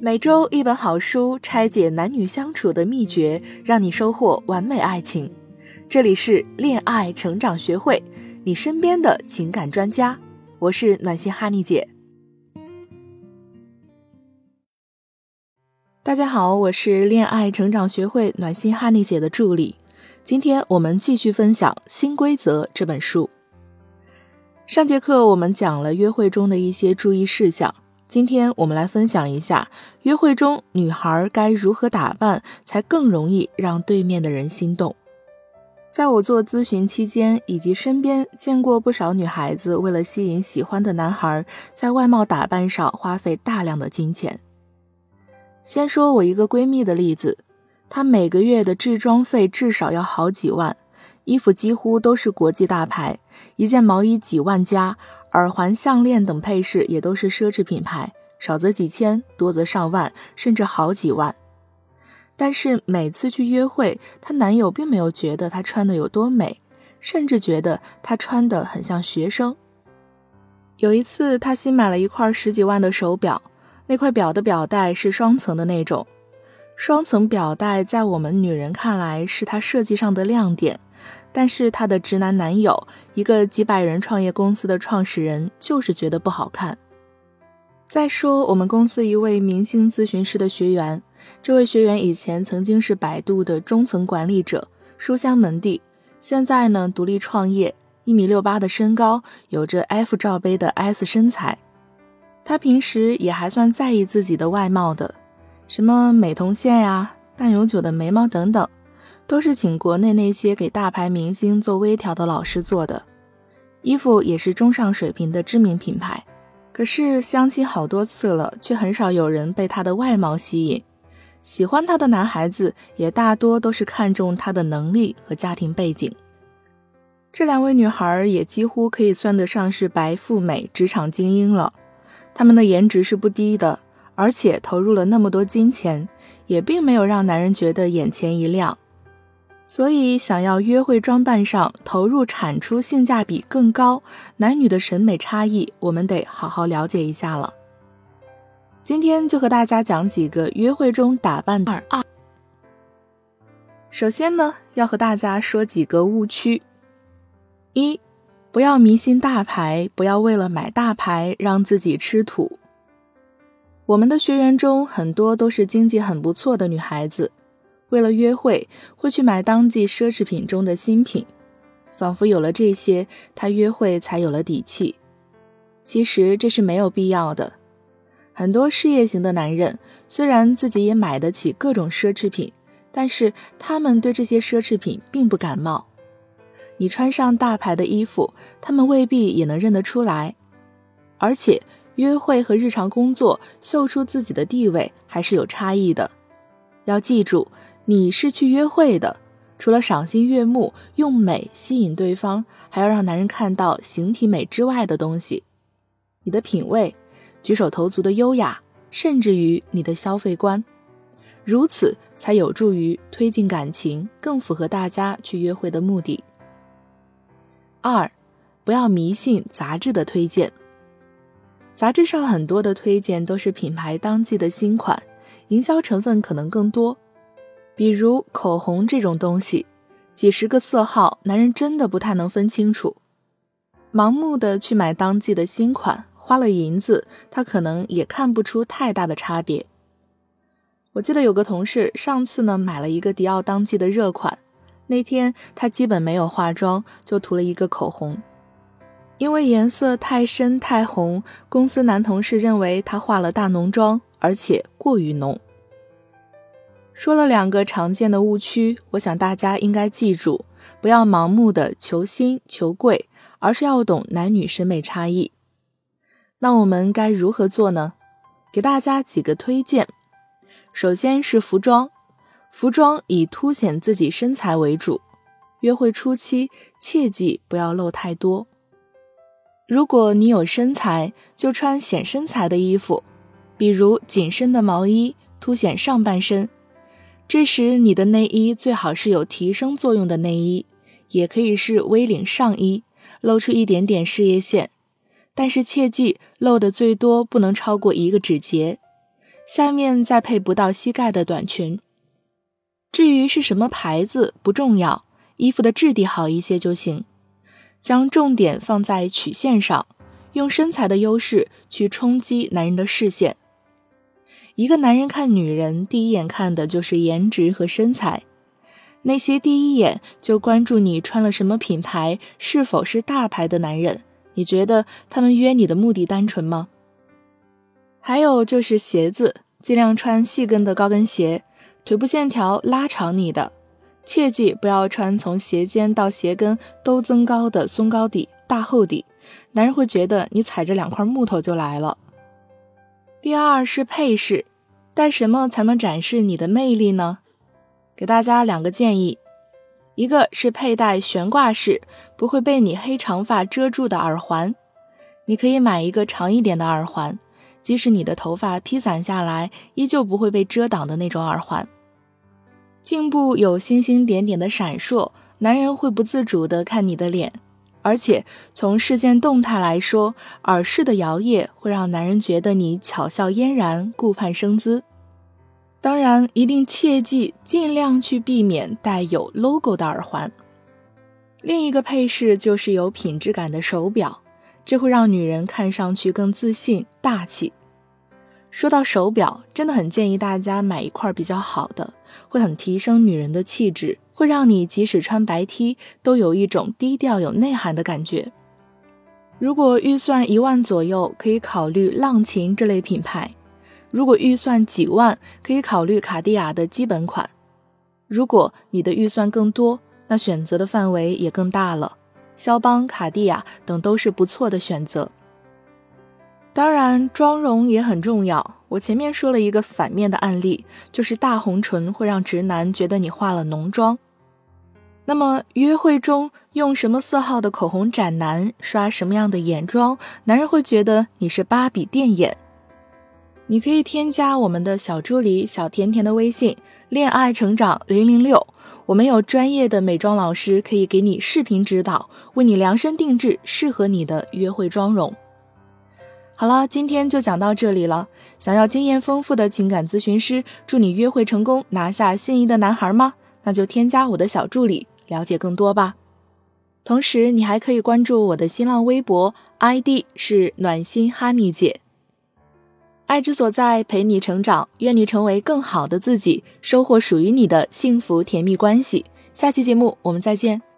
每周一本好书，拆解男女相处的秘诀，让你收获完美爱情。这里是恋爱成长学会，你身边的情感专家。我是暖心哈尼姐。大家好，我是恋爱成长学会暖心哈尼姐的助理。今天我们继续分享《新规则》这本书。上节课我们讲了约会中的一些注意事项，今天我们来分享一下约会中女孩该如何打扮才更容易让对面的人心动。在我做咨询期间，以及身边见过不少女孩子为了吸引喜欢的男孩，在外貌打扮上花费大量的金钱。先说我一个闺蜜的例子，她每个月的制装费至少要好几万，衣服几乎都是国际大牌，一件毛衣几万加，耳环、项链等配饰也都是奢侈品牌，少则几千，多则上万，甚至好几万。但是每次去约会，她男友并没有觉得她穿的有多美，甚至觉得她穿的很像学生。有一次，她新买了一块十几万的手表。那块表的表带是双层的那种，双层表带在我们女人看来是它设计上的亮点，但是她的直男男友，一个几百人创业公司的创始人，就是觉得不好看。再说我们公司一位明星咨询师的学员，这位学员以前曾经是百度的中层管理者，书香门第，现在呢独立创业，一米六八的身高，有着 F 罩杯的 S 身材。他平时也还算在意自己的外貌的，什么美瞳线呀、半永久的眉毛等等，都是请国内那些给大牌明星做微调的老师做的。衣服也是中上水平的知名品牌。可是相亲好多次了，却很少有人被他的外貌吸引。喜欢他的男孩子也大多都是看中他的能力和家庭背景。这两位女孩也几乎可以算得上是白富美、职场精英了。他们的颜值是不低的，而且投入了那么多金钱，也并没有让男人觉得眼前一亮。所以，想要约会装扮上投入产出性价比更高，男女的审美差异，我们得好好了解一下了。今天就和大家讲几个约会中打扮二二。首先呢，要和大家说几个误区。一。不要迷信大牌，不要为了买大牌让自己吃土。我们的学员中很多都是经济很不错的女孩子，为了约会会去买当季奢侈品中的新品，仿佛有了这些，他约会才有了底气。其实这是没有必要的。很多事业型的男人虽然自己也买得起各种奢侈品，但是他们对这些奢侈品并不感冒。你穿上大牌的衣服，他们未必也能认得出来。而且，约会和日常工作秀出自己的地位还是有差异的。要记住，你是去约会的，除了赏心悦目、用美吸引对方，还要让男人看到形体美之外的东西。你的品味、举手投足的优雅，甚至于你的消费观，如此才有助于推进感情，更符合大家去约会的目的。二，不要迷信杂志的推荐。杂志上很多的推荐都是品牌当季的新款，营销成分可能更多。比如口红这种东西，几十个色号，男人真的不太能分清楚。盲目的去买当季的新款，花了银子，他可能也看不出太大的差别。我记得有个同事上次呢买了一个迪奥当季的热款。那天她基本没有化妆，就涂了一个口红，因为颜色太深太红，公司男同事认为她化了大浓妆，而且过于浓。说了两个常见的误区，我想大家应该记住，不要盲目的求新求贵，而是要懂男女审美差异。那我们该如何做呢？给大家几个推荐，首先是服装。服装以凸显自己身材为主，约会初期切记不要露太多。如果你有身材，就穿显身材的衣服，比如紧身的毛衣，凸显上半身。这时你的内衣最好是有提升作用的内衣，也可以是 V 领上衣，露出一点点事业线，但是切记露的最多不能超过一个指节。下面再配不到膝盖的短裙。至于是什么牌子不重要，衣服的质地好一些就行。将重点放在曲线上，用身材的优势去冲击男人的视线。一个男人看女人，第一眼看的就是颜值和身材。那些第一眼就关注你穿了什么品牌，是否是大牌的男人，你觉得他们约你的目的单纯吗？还有就是鞋子，尽量穿细跟的高跟鞋，腿部线条拉长你的。切记不要穿从鞋尖到鞋跟都增高的松高底、大厚底，男人会觉得你踩着两块木头就来了。第二是配饰，戴什么才能展示你的魅力呢？给大家两个建议，一个是佩戴悬挂式，不会被你黑长发遮住的耳环，你可以买一个长一点的耳环，即使你的头发披散下来，依旧不会被遮挡的那种耳环。颈部有星星点点的闪烁，男人会不自主地看你的脸，而且从视线动态来说，耳饰的摇曳会让男人觉得你巧笑嫣然、顾盼生姿。当然，一定切记尽量去避免带有 logo 的耳环。另一个配饰就是有品质感的手表，这会让女人看上去更自信、大气。说到手表，真的很建议大家买一块比较好的，会很提升女人的气质，会让你即使穿白 T 都有一种低调有内涵的感觉。如果预算一万左右，可以考虑浪琴这类品牌；如果预算几万，可以考虑卡地亚的基本款；如果你的预算更多，那选择的范围也更大了，肖邦、卡地亚等都是不错的选择。当然，妆容也很重要。我前面说了一个反面的案例，就是大红唇会让直男觉得你化了浓妆。那么，约会中用什么色号的口红斩男，刷什么样的眼妆，男人会觉得你是芭比电眼。你可以添加我们的小助理小甜甜的微信“恋爱成长零零六”，我们有专业的美妆老师可以给你视频指导，为你量身定制适合你的约会妆容。好了，今天就讲到这里了。想要经验丰富的情感咨询师，祝你约会成功，拿下心仪的男孩吗？那就添加我的小助理，了解更多吧。同时，你还可以关注我的新浪微博，ID 是暖心哈尼姐。爱之所在，陪你成长，愿你成为更好的自己，收获属于你的幸福甜蜜关系。下期节目我们再见。